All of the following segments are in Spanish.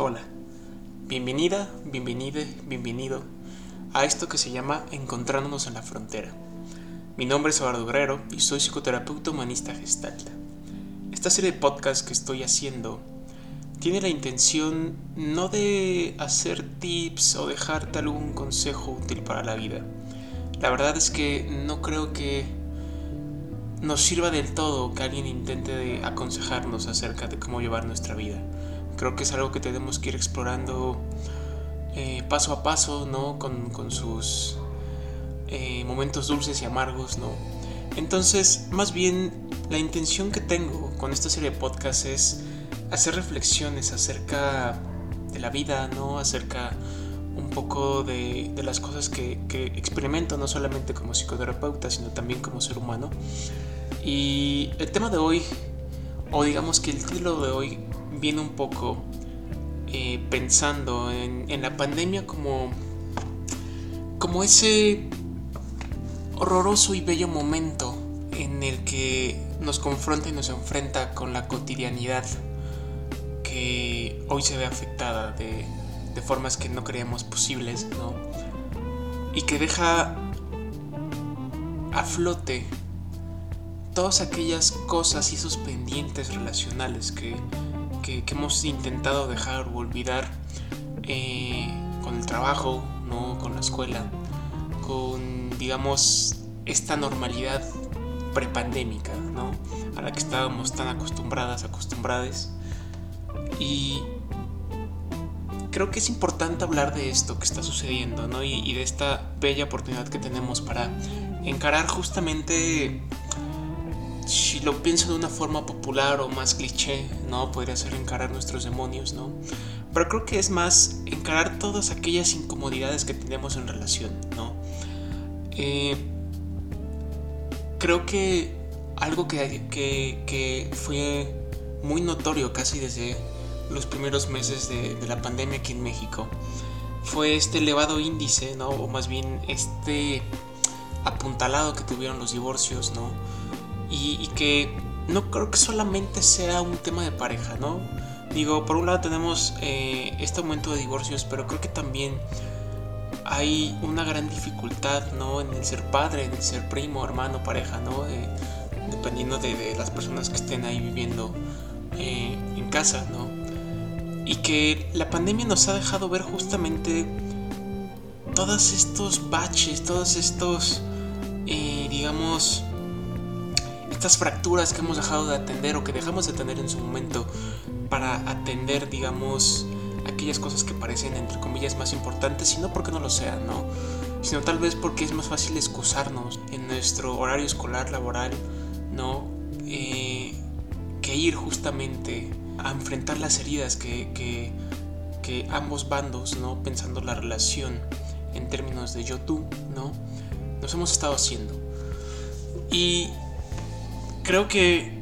Hola, bienvenida, bienvenide, bienvenido a esto que se llama Encontrándonos en la Frontera. Mi nombre es Eduardo Guerrero y soy psicoterapeuta humanista gestalt. Esta serie de podcasts que estoy haciendo tiene la intención no de hacer tips o dejarte algún consejo útil para la vida. La verdad es que no creo que nos sirva del todo que alguien intente aconsejarnos acerca de cómo llevar nuestra vida creo que es algo que tenemos que ir explorando eh, paso a paso, ¿no? Con, sus eh, momentos dulces y amargos, ¿no? Entonces, más bien, la intención que tengo con esta serie de podcasts es hacer reflexiones acerca de la vida, ¿no? Acerca un poco de, las cosas que, que, experimento, no solamente como psicoterapeuta, sino también como ser humano. Y el tema de hoy, o digamos que el título de hoy, viene un poco eh, pensando en, la pandemia como, como ese horroroso y bello momento en el que nos confronta y nos enfrenta con la cotidianidad que hoy se ve afectada de, formas que no creíamos posibles, ¿no? Y que deja a flote todas aquellas cosas y esos pendientes relacionales que que, hemos intentado dejar o olvidar eh, con el trabajo, ¿no? con la escuela, con, digamos, esta normalidad prepandémica, ¿no? a la que estábamos tan acostumbradas, acostumbradas. Y creo que es importante hablar de esto que está sucediendo, ¿no? Y, y, de esta bella oportunidad que tenemos para encarar justamente si lo pienso de una forma popular o más cliché, ¿no? Podría ser encarar nuestros demonios, ¿no? Pero creo que es más encarar todas aquellas incomodidades que tenemos en relación, ¿no? Eh, creo que algo que, que, fue muy notorio casi desde los primeros meses de, de, la pandemia aquí en México fue este elevado índice, ¿no? O más bien este apuntalado que tuvieron los divorcios, ¿no? Y, que no creo que solamente sea un tema de pareja, ¿no? Digo, por un lado tenemos eh, este aumento de divorcios, pero creo que también hay una gran dificultad, ¿no? En el ser padre, en el ser primo, hermano, pareja, ¿no? dependiendo de, las personas que estén ahí viviendo eh, en casa, ¿no? Y que la pandemia nos ha dejado ver justamente todos estos baches, todos estos, eh, digamos, estas fracturas que hemos dejado de atender o que dejamos de atender en su momento para atender, digamos, aquellas cosas que parecen, entre comillas, más importantes, y no porque no lo sean, ¿no? Sino tal vez porque es más fácil excusarnos en nuestro horario escolar, laboral, ¿no? Eh, que ir justamente a enfrentar las heridas que, que, que ambos bandos, ¿no? Pensando la relación en términos de yo-tú, ¿no? Nos hemos estado haciendo. Y creo que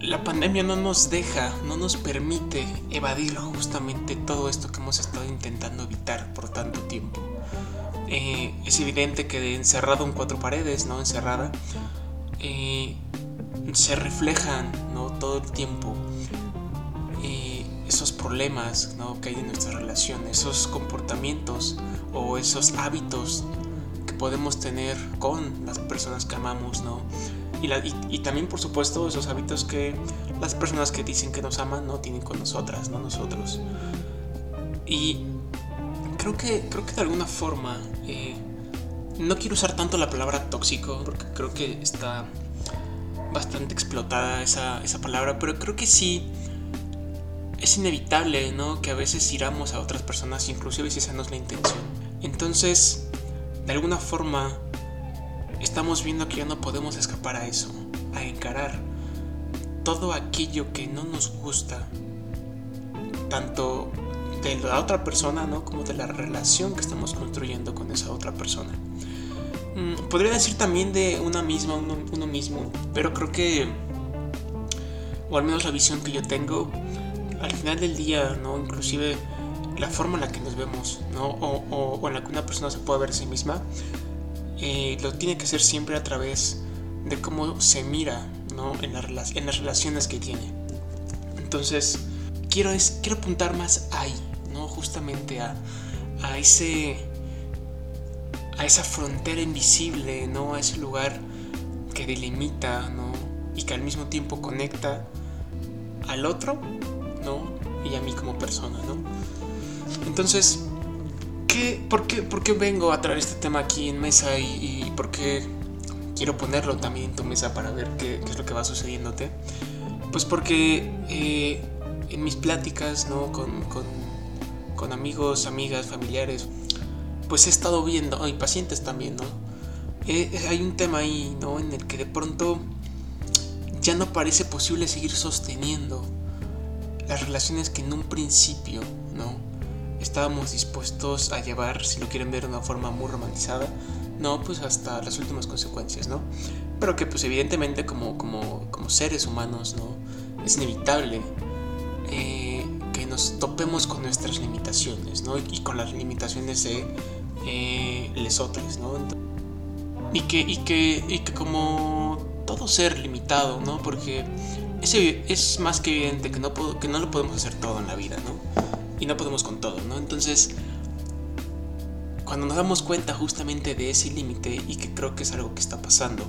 la pandemia no nos deja, no nos permite evadir justamente todo esto que hemos estado intentando evitar por tanto tiempo. Eh, es evidente que encerrado en cuatro paredes, ¿no? Encerrada, eh, se reflejan, ¿no? Todo el tiempo eh, esos problemas, ¿no? Que hay en nuestra relación, esos comportamientos o esos hábitos que podemos tener con las personas que amamos, ¿no? Y, también, por supuesto, esos hábitos que las personas que dicen que nos aman no tienen con nosotras, no nosotros. Y creo que, creo que de alguna forma, eh, no quiero usar tanto la palabra tóxico, porque creo que está bastante explotada esa, esa palabra, pero creo que sí es inevitable, ¿no? Que a veces iramos a otras personas, inclusive si esa no es la intención. Entonces, de alguna forma, estamos viendo que ya no podemos escapar a eso, a encarar todo aquello que no nos gusta, tanto de la otra persona, ¿no? Como de la relación que estamos construyendo con esa otra persona. Mm, podría decir también de una misma, uno, mismo, pero creo que, o al menos la visión que yo tengo, al final del día, ¿no? Inclusive la forma en la que nos vemos, ¿no? O, o en la que una persona se puede ver a sí misma, eh, lo tiene que hacer siempre a través de cómo se mira ¿no? en, en las relaciones que tiene. Entonces, quiero, es, quiero apuntar más ahí, ¿no? Justamente a, a ese a esa frontera invisible, ¿no? A ese lugar que delimita, ¿no? Y que al mismo tiempo conecta al otro, ¿no? Y a mí como persona, ¿no? Entonces, ¿qué, por, qué, ¿por qué vengo a traer este tema aquí en mesa y, por qué quiero ponerlo también en tu mesa para ver qué, es lo que va sucediéndote? Pues porque eh, en mis pláticas, ¿no? Con, con, con amigos, amigas, familiares, pues he estado viendo, y pacientes también, ¿no? Eh, eh, hay un tema ahí, ¿no? En el que de pronto ya no parece posible seguir sosteniendo las relaciones que en un principio. Estábamos dispuestos a llevar, si lo quieren ver de una forma muy romantizada, no, pues hasta las últimas consecuencias, ¿no? Pero que pues evidentemente como, como, como seres humanos, ¿no? Es inevitable eh, que nos topemos con nuestras limitaciones, ¿no? Y con las limitaciones de eh, lesotres, ¿no? Y que, y, que, y que como todo ser limitado, ¿no? Porque es, es más que evidente que no, que no lo podemos hacer todo en la vida, ¿no? Y no podemos con todo, ¿no? Entonces, cuando nos damos cuenta justamente de ese límite y que creo que es algo que está pasando,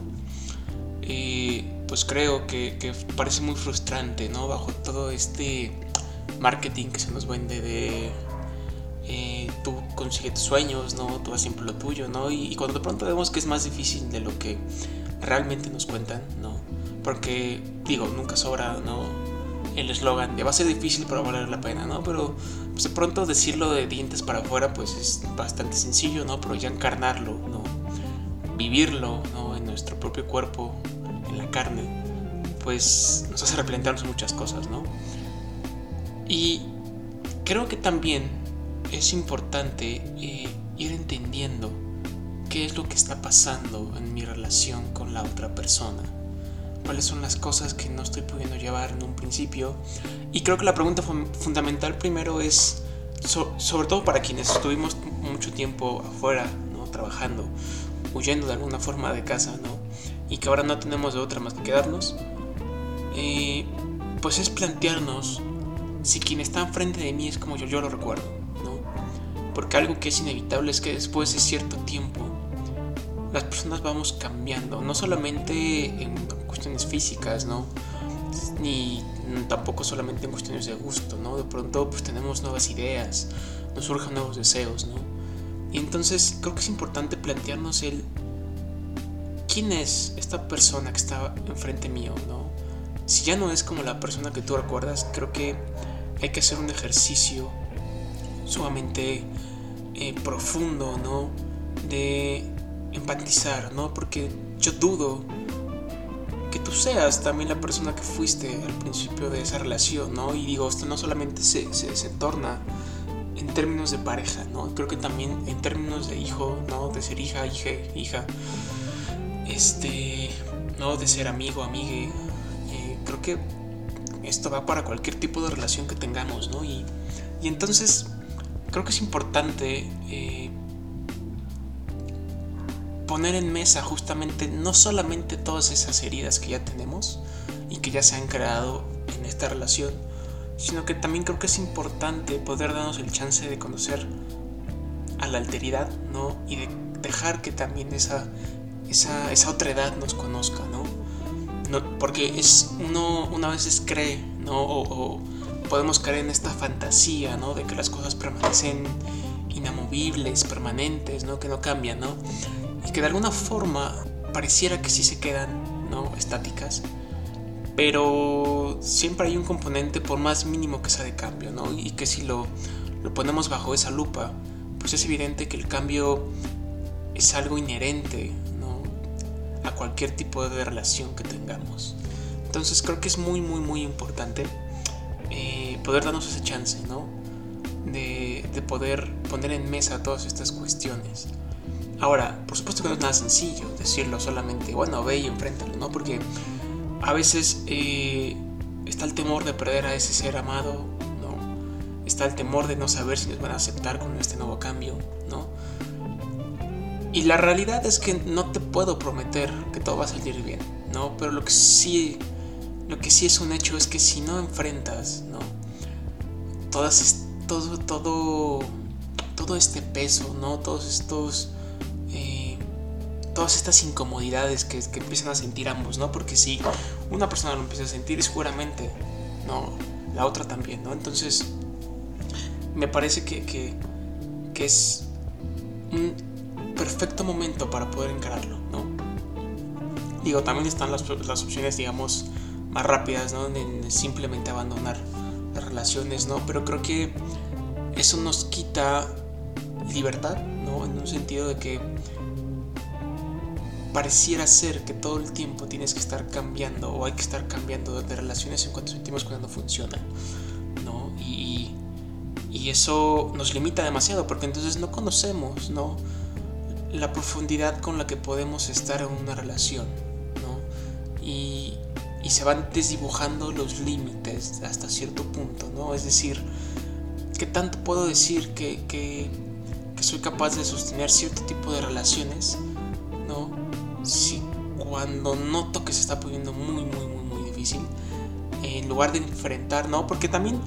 eh, pues creo que, que, parece muy frustrante, ¿no? Bajo todo este marketing que se nos vende de eh, tú consigues tus sueños, ¿no? Tú haces siempre lo tuyo, ¿no? Y, cuando de pronto vemos que es más difícil de lo que realmente nos cuentan, ¿no? Porque, digo, nunca sobra, ¿no? El eslogan de va a ser difícil pero valer la pena, ¿no? Pero pues, de pronto decirlo de dientes para afuera pues es bastante sencillo, ¿no? Pero ya encarnarlo, ¿no? Vivirlo, ¿no? En nuestro propio cuerpo, en la carne, pues nos hace replantearnos muchas cosas, ¿no? Y creo que también es importante eh, ir entendiendo qué es lo que está pasando en mi relación con la otra persona. Cuáles son las cosas que no estoy pudiendo llevar en un principio. Y creo que la pregunta fundamental primero es, sobre todo para quienes estuvimos mucho tiempo afuera, ¿no? trabajando, huyendo de alguna forma de casa, ¿no? y que ahora no tenemos de otra más que quedarnos, eh, pues es plantearnos si quien está enfrente de mí es como yo, yo lo recuerdo porque algo que es inevitable es que después de cierto tiempo las personas vamos cambiando, no solamente en cuestiones físicas, ¿no? Ni tampoco solamente en cuestiones de gusto, ¿no? De pronto pues tenemos nuevas ideas, nos surgen nuevos deseos, ¿no? Y entonces creo que es importante plantearnos el quién es esta persona que está enfrente mío, ¿no? Si ya no es como la persona que tú recuerdas, creo que hay que hacer un ejercicio sumamente eh, profundo, ¿no? De empatizar, ¿no? Porque yo dudo que tú seas también la persona que fuiste al principio de esa relación, ¿no? Y digo, esto no solamente se, se, torna en términos de pareja, ¿no? Creo que también en términos de hijo, ¿no? De ser hija, hija, hija, este, ¿no? De ser amigo, amigue. Eh, creo que esto va para cualquier tipo de relación que tengamos, ¿no? Y, y entonces creo que es importante eh, poner en mesa justamente no solamente todas esas heridas que ya tenemos y que ya se han creado en esta relación, sino que también creo que es importante poder darnos el chance de conocer a la alteridad, ¿no? Y de dejar que también esa, esa, esa otra edad nos conozca, ¿no? no porque es uno una vez cree, ¿no? o podemos caer en esta fantasía, ¿no? De que las cosas permanecen inamovibles, permanentes, ¿no? Que no cambian, ¿no? Y que de alguna forma pareciera que sí se quedan, ¿no? Estáticas. Pero siempre hay un componente, por más mínimo que sea de cambio, ¿no? Y que si lo, lo ponemos bajo esa lupa, pues es evidente que el cambio es algo inherente, ¿no? A cualquier tipo de relación que tengamos. Entonces creo que es muy, muy, muy importante eh, poder darnos esa chance, ¿no? De, poder poner en mesa todas estas cuestiones. Ahora, por supuesto que no es nada sencillo decirlo solamente, bueno, ve y enfréntalo, ¿no? Porque a veces eh, está el temor de perder a ese ser amado, ¿no? Está el temor de no saber si nos van a aceptar con este nuevo cambio, ¿no? Y la realidad es que no te puedo prometer que todo va a salir bien, ¿no? Pero lo que sí lo que sí es un hecho es que si no enfrentas, ¿no? Todas, todo, todo, todo este peso, ¿no? Todos estos, todas estas incomodidades que, que, empiezan a sentir ambos, ¿no? Porque si una persona lo empieza a sentir, seguramente, no, la otra también, ¿no? Entonces, me parece que, que, es un perfecto momento para poder encararlo, ¿no? Digo, también están las, las opciones, digamos, más rápidas, ¿no? En simplemente abandonar las relaciones, ¿no? Pero creo que eso nos quita libertad, ¿no? En un sentido de que pareciera ser que todo el tiempo tienes que estar cambiando o hay que estar cambiando de relaciones en cuanto sentimos cuando no funcionan, ¿no? Y, y eso nos limita demasiado porque entonces no conocemos, ¿no? La profundidad con la que podemos estar en una relación, ¿no? Y, y se van desdibujando los límites hasta cierto punto, ¿no? Es decir, ¿qué tanto puedo decir que, que, que soy capaz de sostener cierto tipo de relaciones, ¿no? Si cuando noto que se está poniendo muy, muy, muy, muy difícil, en lugar de enfrentar, ¿no? Porque también,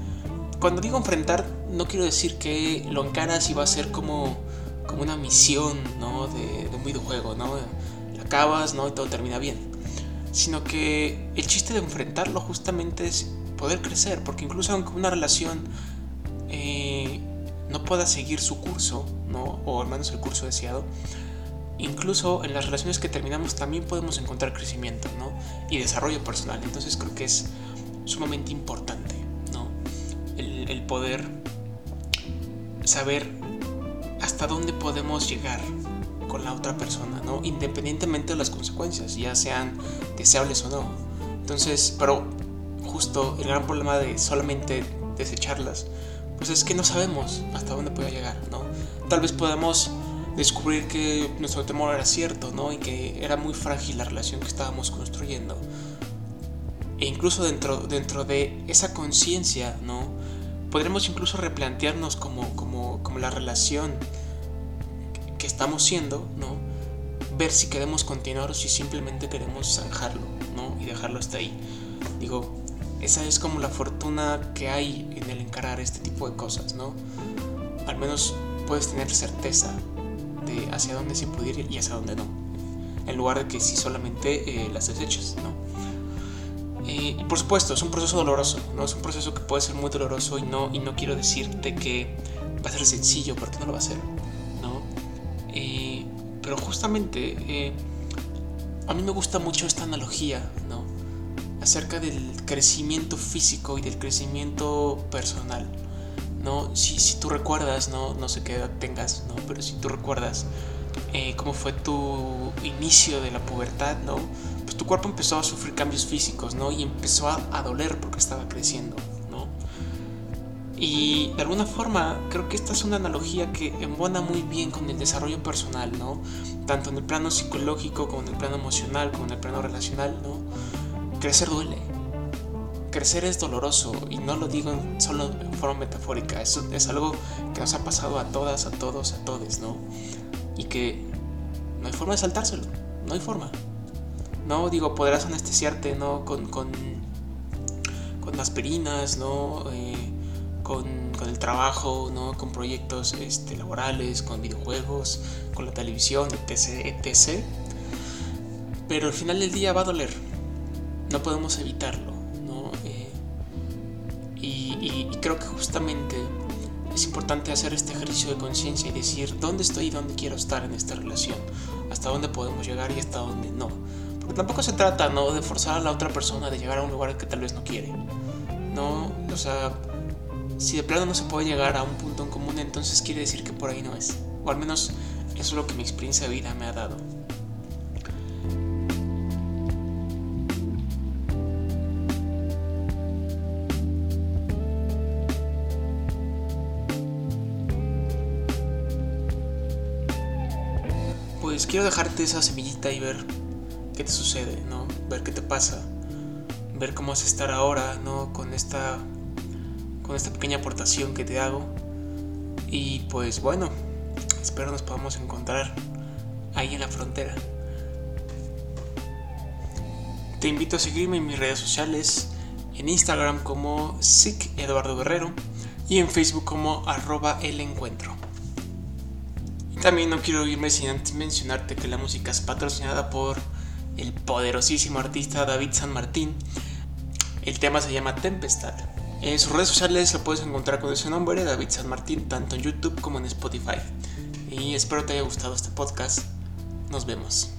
cuando digo enfrentar, no quiero decir que lo encaras y va a ser como, como una misión, ¿no? De, de un videojuego, ¿no? La acabas, ¿no? Y todo termina bien sino que el chiste de enfrentarlo justamente es poder crecer, porque incluso aunque una relación eh, no pueda seguir su curso, ¿no? o al menos el curso deseado, incluso en las relaciones que terminamos también podemos encontrar crecimiento ¿no? y desarrollo personal. Entonces creo que es sumamente importante ¿no? el, poder saber hasta dónde podemos llegar con la otra persona, ¿no? Independientemente de las consecuencias, ya sean deseables o no. Entonces, pero justo el gran problema de solamente desecharlas, pues es que no sabemos hasta dónde puede llegar, ¿no? Tal vez podamos descubrir que nuestro temor era cierto, ¿no? Y que era muy frágil la relación que estábamos construyendo. E incluso dentro, dentro de esa conciencia, ¿no? Podremos incluso replantearnos como, como, como la relación estamos siendo, ¿no? Ver si queremos continuar o si simplemente queremos zanjarlo, ¿no? Y dejarlo hasta ahí. Digo, esa es como la fortuna que hay en el encarar este tipo de cosas, ¿no? Al menos puedes tener certeza hacia dónde se puede ir y hacia dónde no. En lugar de que si solamente eh, las desechas, ¿no? Eh, y por supuesto, es un proceso doloroso, ¿no? Es un proceso que puede ser muy doloroso y no, y no quiero decirte que va a ser sencillo porque no lo va a ser. Eh, pero justamente eh, a mí me gusta mucho esta analogía, ¿no? Acerca del crecimiento físico y del crecimiento personal, ¿no? Si, si tú recuerdas, ¿no? No sé qué edad tengas, ¿no? Pero si tú recuerdas eh, cómo fue tu inicio de la pubertad, ¿no? Pues tu cuerpo empezó a sufrir cambios físicos, ¿no? Y empezó a, doler porque estaba creciendo, y de alguna forma creo que esta es una analogía que embona muy bien con el desarrollo personal, ¿no? Tanto en el plano psicológico como en el plano emocional, como en el plano relacional, ¿no? Crecer duele. Crecer es doloroso y no lo digo solo en forma metafórica, eso es algo que nos ha pasado a todas, a todos, a todos, ¿no? Y que no hay forma de saltárselo, no hay forma. No digo, podrás anestesiarte, ¿no? Con, con, con aspirinas, ¿no? Eh, con, el trabajo, ¿no? con proyectos este, laborales, con videojuegos, con la televisión, etc, etc. Pero al final del día va a doler. No podemos evitarlo. ¿No? Eh, y, creo que justamente es importante hacer este ejercicio de conciencia y decir dónde estoy y dónde quiero estar en esta relación, hasta dónde podemos llegar y hasta dónde no. Porque tampoco se trata ¿no? de forzar a la otra persona de llegar a un lugar que tal vez no quiere. No, o sea, si de plano no se puede llegar a un punto en común, entonces quiere decir que por ahí no es. O al menos eso es lo que mi experiencia de vida me ha dado. Pues quiero dejarte esa semillita y ver qué te sucede, ¿no? Ver qué te pasa. Ver cómo a estar ahora, ¿no? Con esta con esta pequeña aportación que te hago. Y pues bueno, espero nos podamos encontrar ahí en la frontera. Te invito a seguirme en mis redes sociales, en Instagram como SIC Eduardo Guerrero, y en Facebook como arroba el encuentro. Y también no quiero irme sin antes mencionarte que la música es patrocinada por el poderosísimo artista David San Martín. El tema se llama Tempestad. En sus redes sociales lo puedes encontrar con ese nombre, David San Martín, tanto en YouTube como en Spotify. Y espero te haya gustado este podcast. Nos vemos.